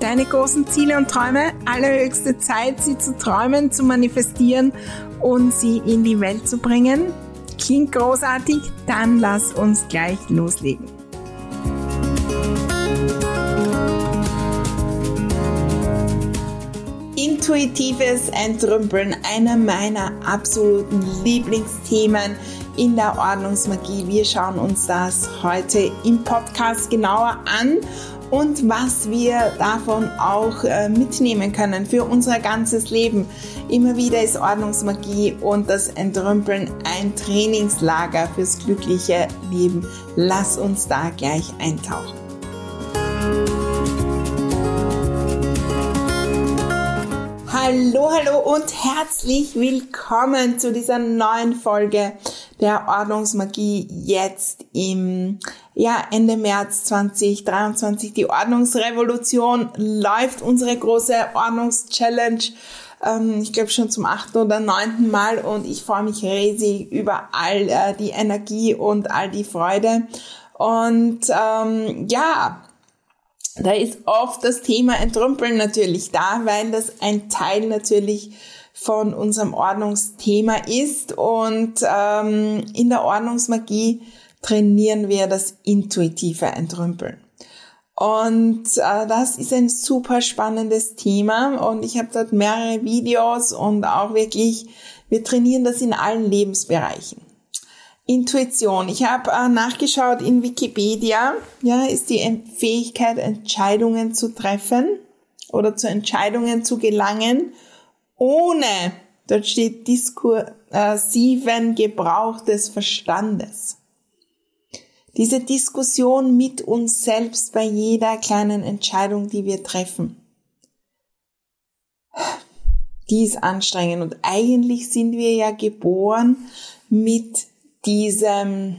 deine großen Ziele und Träume. Allerhöchste Zeit, sie zu träumen, zu manifestieren und sie in die Welt zu bringen. Klingt großartig? Dann lass uns gleich loslegen. Intuitives Entrümpeln, einer meiner absoluten Lieblingsthemen in der Ordnungsmagie. Wir schauen uns das heute im Podcast genauer an und was wir davon auch äh, mitnehmen können für unser ganzes Leben. Immer wieder ist Ordnungsmagie und das Entrümpeln ein Trainingslager fürs glückliche Leben. Lass uns da gleich eintauchen. Hallo, hallo und herzlich willkommen zu dieser neuen Folge der Ordnungsmagie jetzt im ja, Ende März 2023. Die Ordnungsrevolution läuft, unsere große Ordnungschallenge. Ähm, ich glaube schon zum achten oder neunten Mal und ich freue mich riesig über all äh, die Energie und all die Freude. Und ähm, ja, da ist oft das Thema Entrümpeln natürlich da, weil das ein Teil natürlich von unserem Ordnungsthema ist. Und ähm, in der Ordnungsmagie trainieren wir das intuitive Entrümpeln. Und äh, das ist ein super spannendes Thema und ich habe dort mehrere Videos und auch wirklich, wir trainieren das in allen Lebensbereichen. Intuition. Ich habe äh, nachgeschaut in Wikipedia, ja, ist die Fähigkeit, Entscheidungen zu treffen oder zu Entscheidungen zu gelangen ohne, dort steht diskursiven Gebrauch des Verstandes. Diese Diskussion mit uns selbst bei jeder kleinen Entscheidung, die wir treffen, die ist anstrengend. Und eigentlich sind wir ja geboren mit diesem,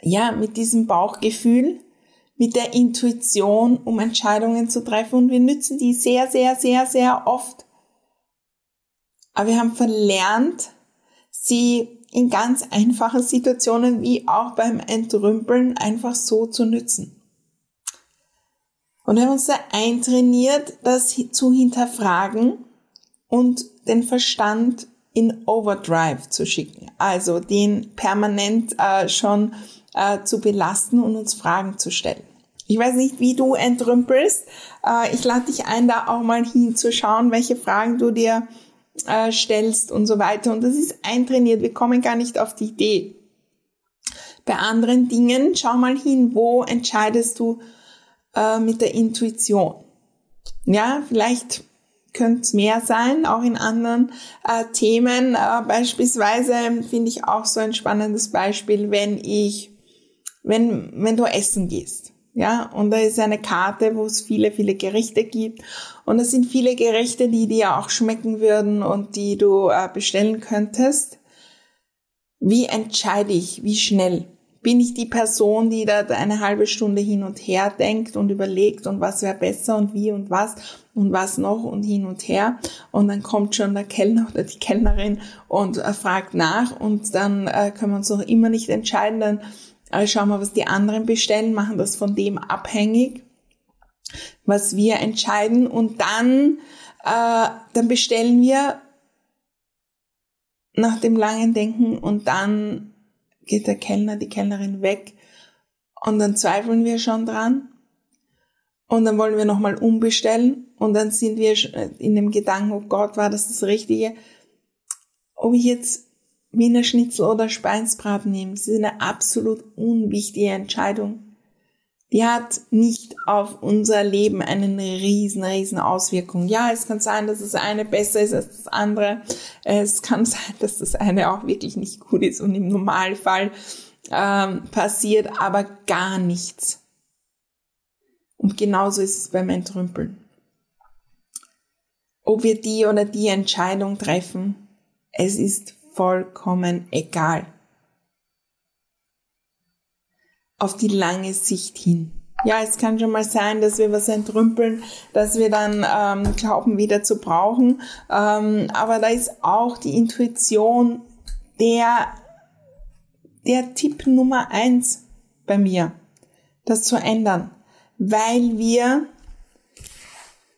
ja, mit diesem Bauchgefühl, mit der Intuition, um Entscheidungen zu treffen. Und wir nützen die sehr, sehr, sehr, sehr oft. Aber wir haben verlernt, sie in ganz einfachen Situationen wie auch beim Entrümpeln einfach so zu nützen. Und wir haben uns da eintrainiert, das zu hinterfragen und den Verstand in Overdrive zu schicken. Also den permanent äh, schon äh, zu belasten und uns Fragen zu stellen. Ich weiß nicht, wie du entrümpelst. Äh, ich lade dich ein, da auch mal hinzuschauen, welche Fragen du dir äh, stellst und so weiter. Und das ist eintrainiert. Wir kommen gar nicht auf die Idee. Bei anderen Dingen, schau mal hin, wo entscheidest du äh, mit der Intuition. Ja, vielleicht könnte es mehr sein, auch in anderen äh, Themen. Äh, beispielsweise finde ich auch so ein spannendes Beispiel, wenn ich, wenn, wenn du essen gehst. Ja, und da ist eine Karte, wo es viele, viele Gerichte gibt. Und es sind viele Gerichte, die dir auch schmecken würden und die du äh, bestellen könntest. Wie entscheide ich? Wie schnell? Bin ich die Person, die da eine halbe Stunde hin und her denkt und überlegt und was wäre besser und wie und was und was noch und hin und her. Und dann kommt schon der Kellner oder die Kellnerin und äh, fragt nach und dann äh, können wir uns noch immer nicht entscheiden, dann also schauen wir, was die anderen bestellen, machen das von dem abhängig, was wir entscheiden. Und dann, äh, dann bestellen wir nach dem langen Denken und dann geht der Kellner, die Kellnerin weg. Und dann zweifeln wir schon dran. Und dann wollen wir nochmal umbestellen und dann sind wir in dem Gedanken, oh Gott, war das das Richtige? Ob ich jetzt Wiener Schnitzel oder Speinsbraten nehme, das ist eine absolut unwichtige Entscheidung. Die hat nicht auf unser Leben eine riesen, riesen Auswirkung. Ja, es kann sein, dass das eine besser ist als das andere. Es kann sein, dass das eine auch wirklich nicht gut ist und im Normalfall ähm, passiert aber gar nichts. Und genauso ist es beim Entrümpeln. Ob wir die oder die Entscheidung treffen, es ist vollkommen egal. Auf die lange Sicht hin. Ja, es kann schon mal sein, dass wir was entrümpeln, dass wir dann ähm, glauben, wieder zu brauchen. Ähm, aber da ist auch die Intuition der, der Tipp Nummer eins bei mir, das zu ändern weil wir,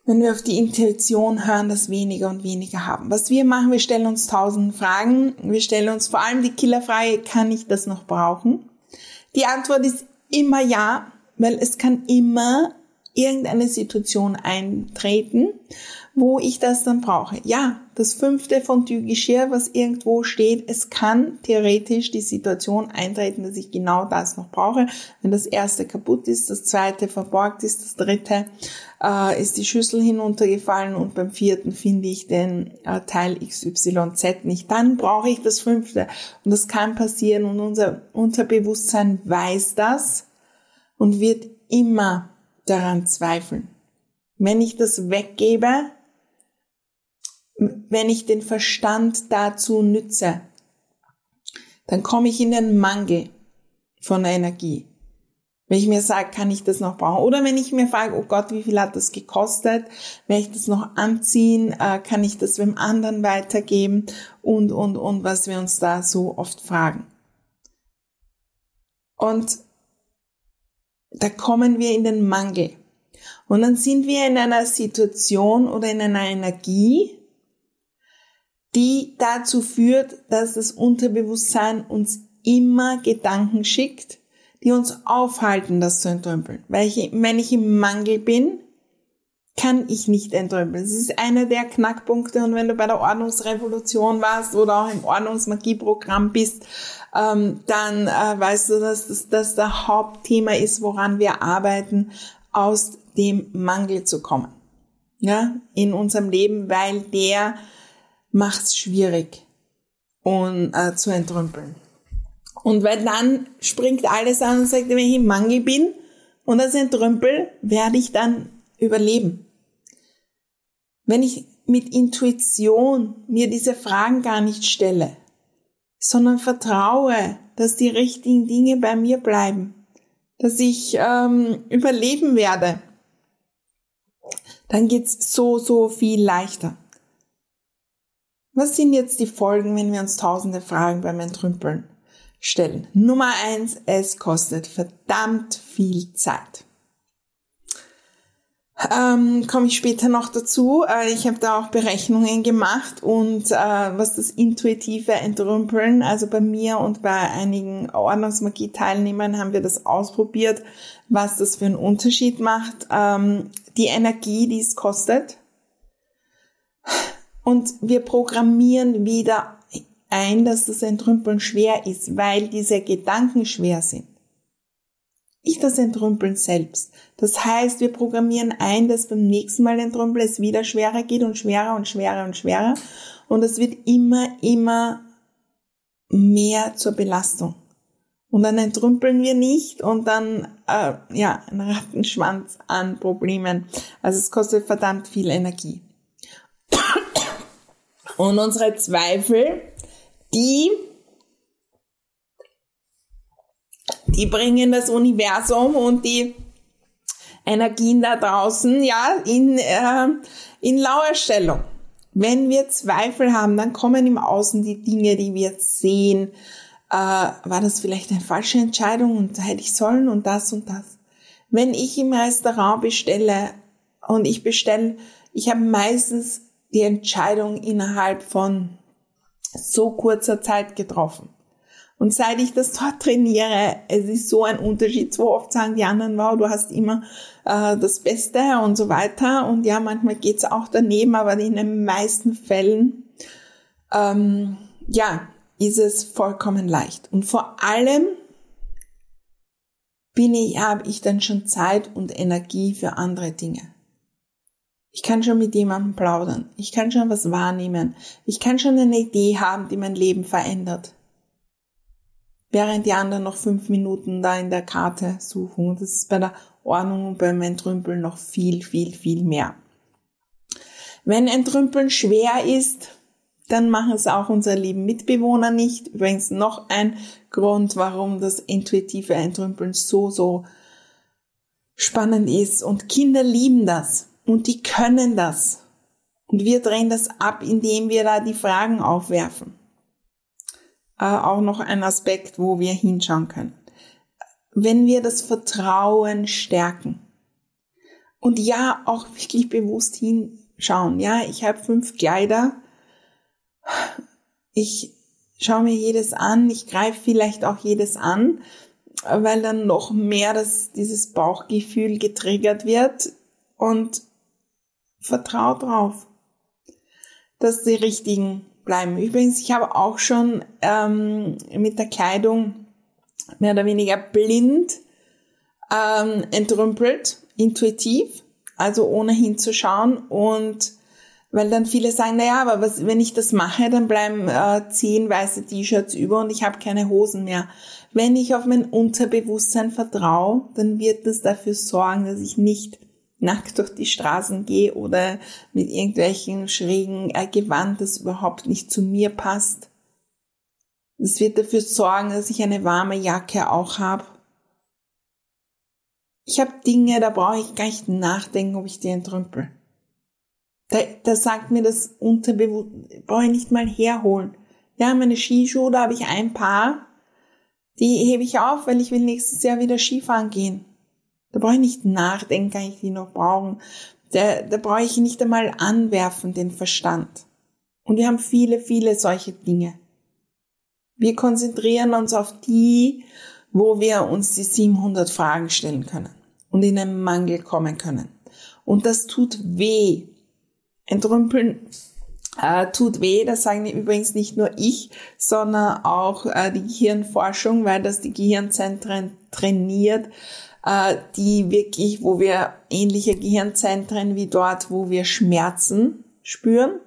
wenn wir auf die Intuition hören, das weniger und weniger haben. Was wir machen, wir stellen uns tausend Fragen. Wir stellen uns vor allem die Killerfrage, kann ich das noch brauchen? Die Antwort ist immer ja, weil es kann immer irgendeine Situation eintreten, wo ich das dann brauche. Ja, das fünfte Fondue-Geschirr, was irgendwo steht, es kann theoretisch die Situation eintreten, dass ich genau das noch brauche. Wenn das erste kaputt ist, das zweite verborgt ist, das dritte äh, ist die Schüssel hinuntergefallen und beim vierten finde ich den äh, Teil XYZ nicht. Dann brauche ich das fünfte. Und das kann passieren und unser Unterbewusstsein weiß das und wird immer daran zweifeln. Wenn ich das weggebe, wenn ich den Verstand dazu nütze, dann komme ich in den Mangel von der Energie. Wenn ich mir sage, kann ich das noch brauchen? Oder wenn ich mir frage, oh Gott, wie viel hat das gekostet? Werde ich das noch anziehen? Äh, kann ich das wem anderen weitergeben? Und, und, und, was wir uns da so oft fragen. Und da kommen wir in den Mangel. Und dann sind wir in einer Situation oder in einer Energie, die dazu führt, dass das Unterbewusstsein uns immer Gedanken schickt, die uns aufhalten, das zu entrümpeln. Weil ich, wenn ich im Mangel bin, kann ich nicht entrümpeln. Das ist einer der Knackpunkte und wenn du bei der Ordnungsrevolution warst oder auch im Ordnungsmagieprogramm bist, ähm, dann äh, weißt du, dass das dass der Hauptthema ist, woran wir arbeiten, aus dem Mangel zu kommen. Ja, in unserem Leben, weil der macht's schwierig und äh, zu entrümpeln. Und weil dann springt alles an und sagt, wenn ich im Mangel bin und das entrümpel, werde ich dann überleben. Wenn ich mit Intuition mir diese Fragen gar nicht stelle, sondern vertraue, dass die richtigen Dinge bei mir bleiben, dass ich ähm, überleben werde, dann geht's so, so viel leichter. Was sind jetzt die Folgen, wenn wir uns tausende Fragen beim Entrümpeln stellen? Nummer eins, es kostet verdammt viel Zeit. Ähm, Komme ich später noch dazu. Äh, ich habe da auch Berechnungen gemacht und äh, was das intuitive Entrümpeln, also bei mir und bei einigen Ordnungsmagie-Teilnehmern haben wir das ausprobiert, was das für einen Unterschied macht. Ähm, die Energie, die es kostet, und wir programmieren wieder ein, dass das Entrümpeln schwer ist, weil diese Gedanken schwer sind. Nicht das Entrümpeln selbst. Das heißt, wir programmieren ein, dass beim nächsten Mal Entrümpeln es wieder schwerer geht und schwerer und schwerer und schwerer. Und es wird immer, immer mehr zur Belastung. Und dann entrümpeln wir nicht und dann, äh, ja, ein Rattenschwanz an Problemen. Also es kostet verdammt viel Energie. Und unsere Zweifel, die, die bringen das Universum und die Energien da draußen, ja, in, äh, in Lauerstellung. Wenn wir Zweifel haben, dann kommen im Außen die Dinge, die wir sehen. Äh, war das vielleicht eine falsche Entscheidung und hätte ich sollen und das und das. Wenn ich im Restaurant bestelle und ich bestelle, ich habe meistens die Entscheidung innerhalb von so kurzer Zeit getroffen. Und seit ich das dort trainiere, es ist so ein Unterschied. So oft sagen die anderen, wow, du hast immer äh, das Beste und so weiter. Und ja, manchmal geht's auch daneben, aber in den meisten Fällen, ähm, ja, ist es vollkommen leicht. Und vor allem bin ich, habe ich dann schon Zeit und Energie für andere Dinge. Ich kann schon mit jemandem plaudern. Ich kann schon was wahrnehmen. Ich kann schon eine Idee haben, die mein Leben verändert während die anderen noch fünf Minuten da in der Karte suchen. Und das ist bei der Ordnung und beim Entrümpeln noch viel, viel, viel mehr. Wenn Entrümpeln schwer ist, dann machen es auch unsere lieben Mitbewohner nicht. Übrigens noch ein Grund, warum das intuitive Entrümpeln so, so spannend ist. Und Kinder lieben das. Und die können das. Und wir drehen das ab, indem wir da die Fragen aufwerfen äh, auch noch ein Aspekt, wo wir hinschauen können. Wenn wir das Vertrauen stärken und ja, auch wirklich bewusst hinschauen. Ja, ich habe fünf Kleider. Ich schaue mir jedes an. Ich greife vielleicht auch jedes an, weil dann noch mehr das, dieses Bauchgefühl getriggert wird und vertraue drauf, dass die richtigen bleiben. Übrigens, ich habe auch schon ähm, mit der Kleidung mehr oder weniger blind ähm, entrümpelt, intuitiv, also ohne hinzuschauen und weil dann viele sagen, naja, aber was, wenn ich das mache, dann bleiben äh, zehn weiße T-Shirts über und ich habe keine Hosen mehr. Wenn ich auf mein Unterbewusstsein vertraue, dann wird das dafür sorgen, dass ich nicht nackt durch die Straßen gehe oder mit irgendwelchen schrägen äh, Gewand, das überhaupt nicht zu mir passt. Das wird dafür sorgen, dass ich eine warme Jacke auch habe. Ich habe Dinge, da brauche ich gar nicht nachdenken, ob ich die entrümpel. Da, da sagt mir das Unterbewusstsein, brauche ich nicht mal herholen. Ja, meine Skischuhe, da habe ich ein Paar, die hebe ich auf, weil ich will nächstes Jahr wieder Skifahren gehen. Da brauche ich nicht nachdenken, kann ich die noch brauchen. Da, da brauche ich nicht einmal anwerfen, den Verstand. Und wir haben viele, viele solche Dinge. Wir konzentrieren uns auf die, wo wir uns die 700 Fragen stellen können und in einen Mangel kommen können. Und das tut weh. Entrümpeln äh, tut weh, das sagen übrigens nicht nur ich, sondern auch äh, die Gehirnforschung, weil das die Gehirnzentren trainiert, die wirklich, wo wir ähnliche Gehirnzentren wie dort, wo wir Schmerzen spüren.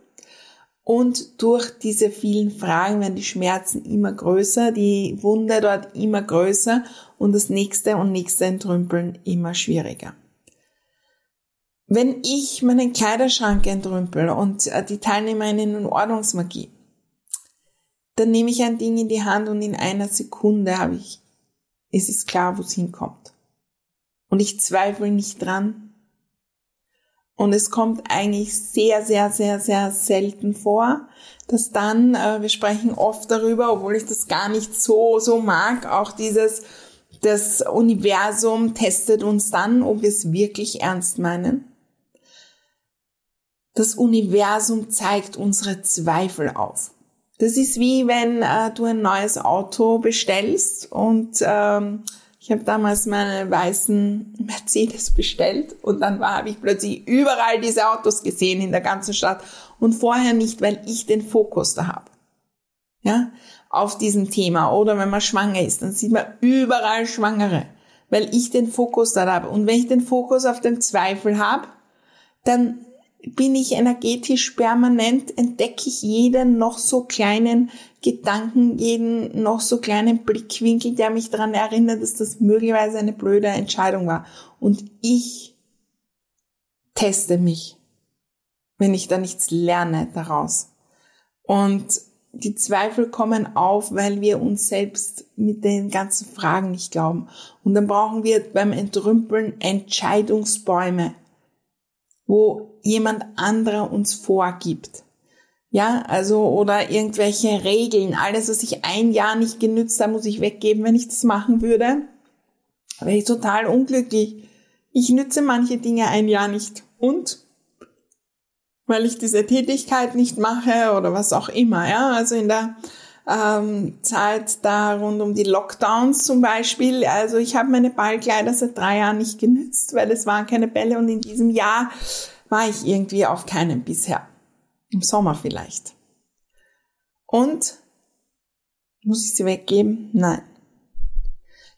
Und durch diese vielen Fragen werden die Schmerzen immer größer, die Wunde dort immer größer und das nächste und nächste Entrümpeln immer schwieriger. Wenn ich meinen Kleiderschrank entrümpel und äh, die Teilnehmerinnen in Ordnungsmagie, dann nehme ich ein Ding in die Hand und in einer Sekunde habe ich, ist es klar, wo es hinkommt. Und ich zweifle nicht dran. Und es kommt eigentlich sehr, sehr, sehr, sehr selten vor, dass dann, äh, wir sprechen oft darüber, obwohl ich das gar nicht so, so mag, auch dieses, das Universum testet uns dann, ob wir es wirklich ernst meinen. Das Universum zeigt unsere Zweifel auf. Das ist wie wenn äh, du ein neues Auto bestellst und ähm, ich habe damals meine weißen Mercedes bestellt und dann habe ich plötzlich überall diese Autos gesehen in der ganzen Stadt und vorher nicht, weil ich den Fokus da habe. Ja, auf diesem Thema. Oder wenn man schwanger ist, dann sieht man überall Schwangere, weil ich den Fokus da habe. Und wenn ich den Fokus auf den Zweifel habe, dann bin ich energetisch permanent, entdecke ich jeden noch so kleinen Gedanken, jeden noch so kleinen Blickwinkel, der mich daran erinnert, dass das möglicherweise eine blöde Entscheidung war. Und ich teste mich, wenn ich da nichts lerne daraus. Und die Zweifel kommen auf, weil wir uns selbst mit den ganzen Fragen nicht glauben. Und dann brauchen wir beim Entrümpeln Entscheidungsbäume wo jemand anderer uns vorgibt. Ja, also, oder irgendwelche Regeln. Alles, was ich ein Jahr nicht genützt habe, muss ich weggeben, wenn ich das machen würde. Wäre ich total unglücklich. Ich nütze manche Dinge ein Jahr nicht. Und? Weil ich diese Tätigkeit nicht mache oder was auch immer, ja. Also in der ähm, Zeit da rund um die Lockdowns zum Beispiel. Also ich habe meine Ballkleider seit drei Jahren nicht genützt, weil es waren keine Bälle und in diesem Jahr war ich irgendwie auf keinem bisher. Im Sommer vielleicht. Und muss ich sie weggeben? Nein.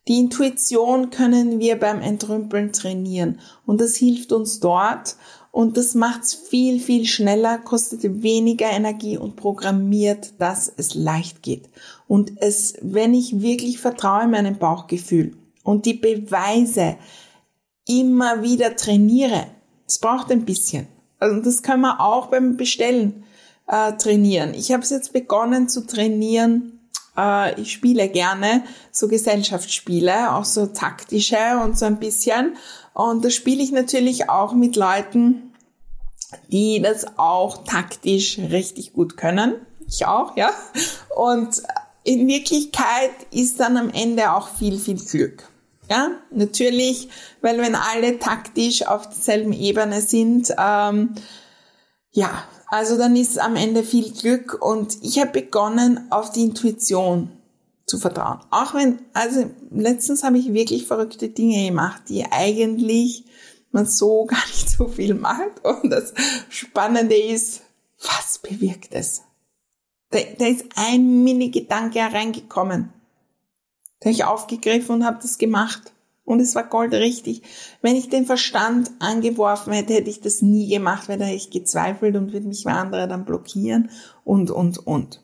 Die Intuition können wir beim Entrümpeln trainieren und das hilft uns dort und das macht's viel, viel schneller, kostet weniger Energie und programmiert, dass es leicht geht. Und es, wenn ich wirklich vertraue meinem Bauchgefühl und die Beweise immer wieder trainiere, es braucht ein bisschen. Also das kann man auch beim Bestellen äh, trainieren. Ich habe es jetzt begonnen zu trainieren. Äh, ich spiele gerne so Gesellschaftsspiele, auch so taktische und so ein bisschen. Und da spiele ich natürlich auch mit Leuten, die das auch taktisch richtig gut können. Ich auch, ja. Und in Wirklichkeit ist dann am Ende auch viel, viel Glück. Ja, natürlich, weil wenn alle taktisch auf derselben Ebene sind, ähm, ja, also dann ist am Ende viel Glück und ich habe begonnen, auf die Intuition zu vertrauen. Auch wenn, also letztens habe ich wirklich verrückte Dinge gemacht, die eigentlich man so gar nicht so viel macht. Und das Spannende ist, was bewirkt es? Da, da ist ein Mini-Gedanke hereingekommen. Da habe ich aufgegriffen und habe das gemacht. Und es war goldrichtig. Wenn ich den Verstand angeworfen hätte, hätte ich das nie gemacht, weil da hätte ich gezweifelt und würde mich andere dann blockieren und, und, und.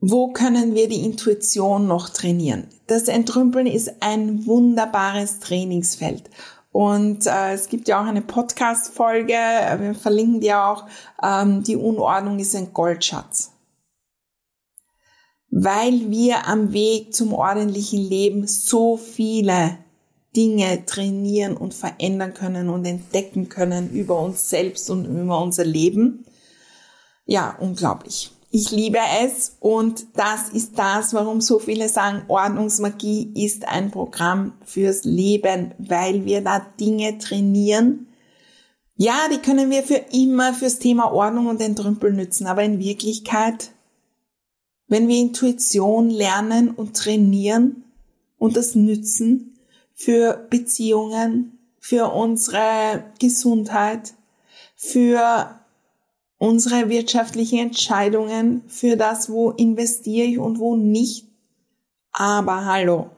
Wo können wir die Intuition noch trainieren? Das Entrümpeln ist ein wunderbares Trainingsfeld. Und äh, es gibt ja auch eine Podcast-Folge, wir verlinken dir auch, ähm, die Unordnung ist ein Goldschatz weil wir am Weg zum ordentlichen Leben so viele Dinge trainieren und verändern können und entdecken können über uns selbst und über unser Leben. Ja, unglaublich. Ich liebe es und das ist das, warum so viele sagen, Ordnungsmagie ist ein Programm fürs Leben, weil wir da Dinge trainieren. Ja, die können wir für immer fürs Thema Ordnung und Entrümpeln nützen, aber in Wirklichkeit wenn wir Intuition lernen und trainieren und das nützen für Beziehungen, für unsere Gesundheit, für unsere wirtschaftlichen Entscheidungen, für das, wo investiere ich und wo nicht. Aber hallo,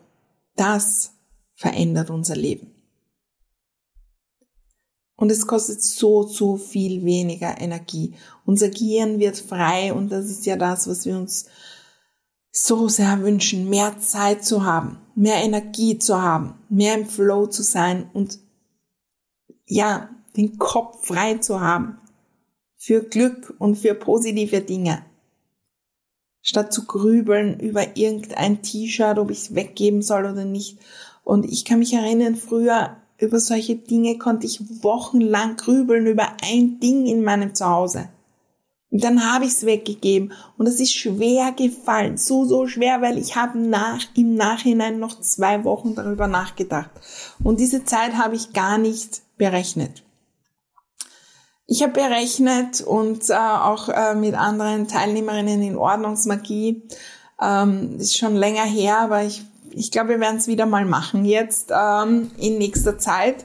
das verändert unser Leben. Und es kostet so, so viel weniger Energie. Unser Gehirn wird frei und das ist ja das, was wir uns so sehr wünschen, mehr Zeit zu haben, mehr Energie zu haben, mehr im Flow zu sein und ja, den Kopf frei zu haben für Glück und für positive Dinge. Statt zu grübeln über irgendein T-Shirt, ob ich es weggeben soll oder nicht. Und ich kann mich erinnern, früher über solche Dinge konnte ich wochenlang grübeln über ein Ding in meinem Zuhause. Und dann habe ich es weggegeben und es ist schwer gefallen, so so schwer, weil ich habe nach im Nachhinein noch zwei Wochen darüber nachgedacht und diese Zeit habe ich gar nicht berechnet. Ich habe berechnet und äh, auch äh, mit anderen Teilnehmerinnen in Ordnungsmagie, ähm, ist schon länger her, aber ich ich glaube, wir werden es wieder mal machen jetzt ähm, in nächster Zeit.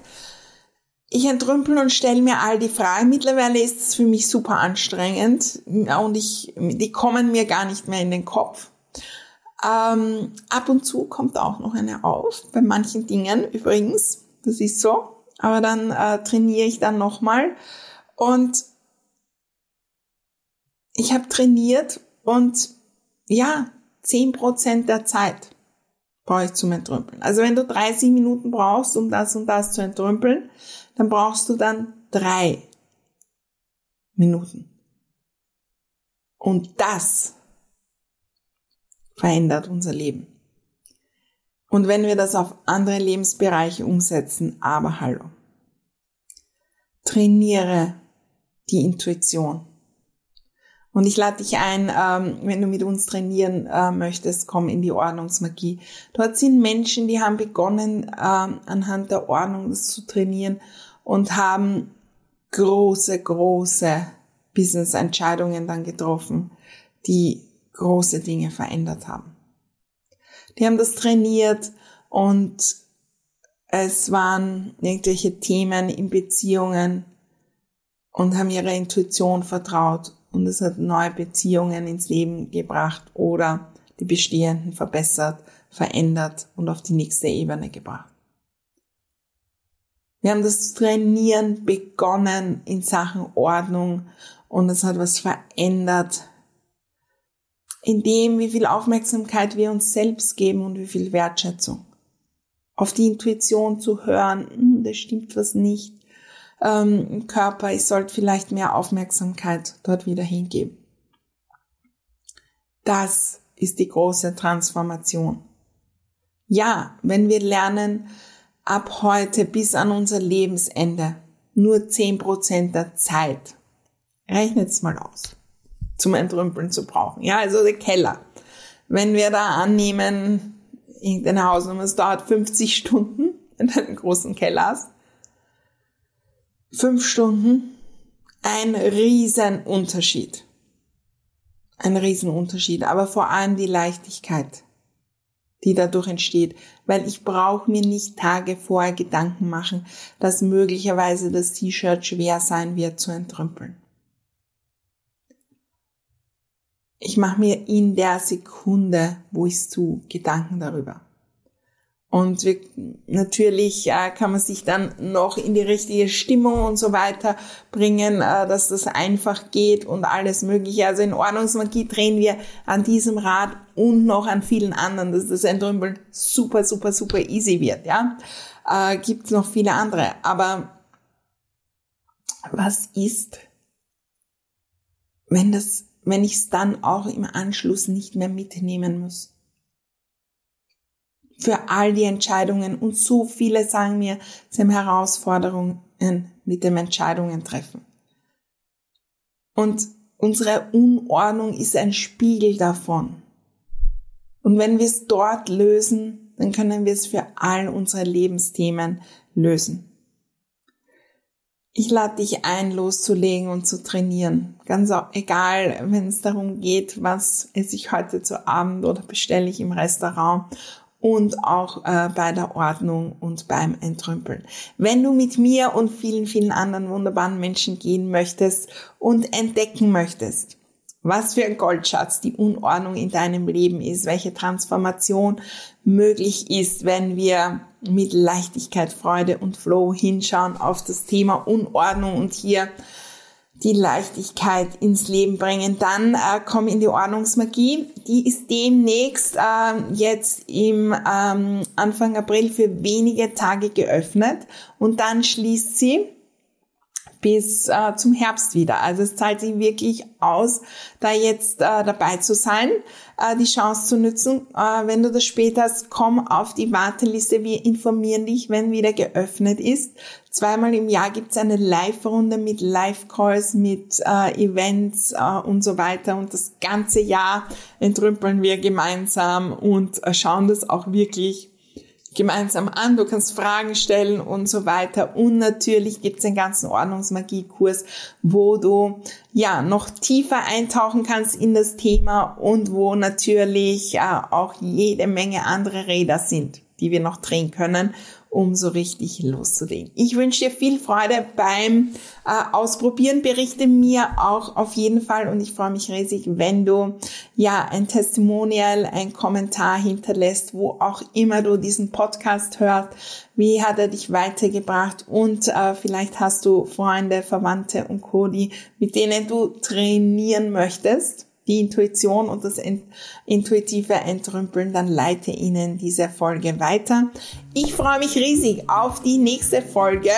Ich entrümpel und stelle mir all die Fragen. Mittlerweile ist es für mich super anstrengend und ich, die kommen mir gar nicht mehr in den Kopf. Ähm, ab und zu kommt auch noch eine auf, bei manchen Dingen übrigens. Das ist so. Aber dann äh, trainiere ich dann nochmal. Und ich habe trainiert und ja, zehn Prozent der Zeit brauche ich zum Entrümpeln. Also wenn du 30 Minuten brauchst, um das und das zu entrümpeln, dann brauchst du dann drei Minuten. Und das verändert unser Leben. Und wenn wir das auf andere Lebensbereiche umsetzen, aber hallo. Trainiere die Intuition. Und ich lade dich ein, ähm, wenn du mit uns trainieren äh, möchtest, komm in die Ordnungsmagie. Dort sind Menschen, die haben begonnen, ähm, anhand der Ordnung das zu trainieren und haben große, große Business-Entscheidungen dann getroffen. die große Dinge verändert haben. Die haben das trainiert und es waren irgendwelche Themen in Beziehungen und haben ihrer Intuition vertraut und es hat neue Beziehungen ins Leben gebracht oder die bestehenden verbessert, verändert und auf die nächste Ebene gebracht. Wir haben das Trainieren begonnen in Sachen Ordnung und es hat was verändert in dem, wie viel Aufmerksamkeit wir uns selbst geben und wie viel Wertschätzung. Auf die Intuition zu hören, hm, da stimmt was nicht. Ähm, Körper, ich sollte vielleicht mehr Aufmerksamkeit dort wieder hingeben. Das ist die große Transformation. Ja, wenn wir lernen, ab heute bis an unser Lebensende nur zehn Prozent der Zeit, rechnet's mal aus zum Entrümpeln zu brauchen. Ja, also der Keller. Wenn wir da annehmen, irgendeine Hausnummer, es dauert 50 Stunden, wenn du einen großen Keller hast. Fünf Stunden, ein Riesenunterschied. Ein Riesenunterschied, aber vor allem die Leichtigkeit, die dadurch entsteht, weil ich brauche mir nicht Tage vorher Gedanken machen, dass möglicherweise das T-Shirt schwer sein wird zu entrümpeln. ich mache mir in der Sekunde, wo ich es tue, Gedanken darüber. Und wir, natürlich äh, kann man sich dann noch in die richtige Stimmung und so weiter bringen, äh, dass das einfach geht und alles Mögliche. Also in Ordnungsmagie drehen wir an diesem Rad und noch an vielen anderen, dass das Entrümpeln super, super, super easy wird. Ja, äh, Gibt noch viele andere. Aber was ist, wenn das wenn ich es dann auch im Anschluss nicht mehr mitnehmen muss. Für all die Entscheidungen und so viele sagen mir, sie haben Herausforderungen mit dem Entscheidungen treffen. Und unsere Unordnung ist ein Spiegel davon. Und wenn wir es dort lösen, dann können wir es für all unsere Lebensthemen lösen. Ich lade dich ein, loszulegen und zu trainieren. Ganz egal, wenn es darum geht, was esse ich heute zu Abend oder bestelle ich im Restaurant und auch äh, bei der Ordnung und beim Entrümpeln. Wenn du mit mir und vielen, vielen anderen wunderbaren Menschen gehen möchtest und entdecken möchtest, was für ein Goldschatz die Unordnung in deinem Leben ist, welche Transformation möglich ist, wenn wir mit Leichtigkeit, Freude und Flow hinschauen auf das Thema Unordnung und hier die Leichtigkeit ins Leben bringen. Dann äh, komm in die Ordnungsmagie. Die ist demnächst äh, jetzt im ähm, Anfang April für wenige Tage geöffnet und dann schließt sie bis äh, zum Herbst wieder. Also es zahlt sich wirklich aus, da jetzt äh, dabei zu sein, äh, die Chance zu nutzen. Äh, wenn du das später hast, komm auf die Warteliste. Wir informieren dich, wenn wieder geöffnet ist. Zweimal im Jahr gibt's eine Live-Runde mit Live-Calls, mit äh, Events äh, und so weiter. Und das ganze Jahr entrümpeln wir gemeinsam und äh, schauen das auch wirklich gemeinsam an, du kannst Fragen stellen und so weiter. Und natürlich gibt es den ganzen Ordnungsmagie-Kurs, wo du ja noch tiefer eintauchen kannst in das Thema und wo natürlich äh, auch jede Menge andere Räder sind, die wir noch drehen können um so richtig loszulegen. Ich wünsche dir viel Freude beim äh, Ausprobieren. Berichte mir auch auf jeden Fall und ich freue mich riesig, wenn du ja ein Testimonial, ein Kommentar hinterlässt, wo auch immer du diesen Podcast hörst. Wie hat er dich weitergebracht? Und äh, vielleicht hast du Freunde, Verwandte und Cody, mit denen du trainieren möchtest die Intuition und das intuitive Entrümpeln, dann leite Ihnen diese Folge weiter. Ich freue mich riesig auf die nächste Folge.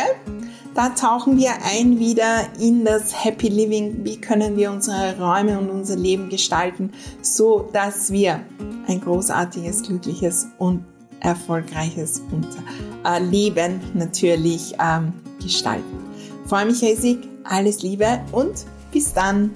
Da tauchen wir ein wieder in das Happy Living. Wie können wir unsere Räume und unser Leben gestalten, so dass wir ein großartiges, glückliches und erfolgreiches Leben natürlich ähm, gestalten. Ich freue mich riesig. Alles Liebe und bis dann.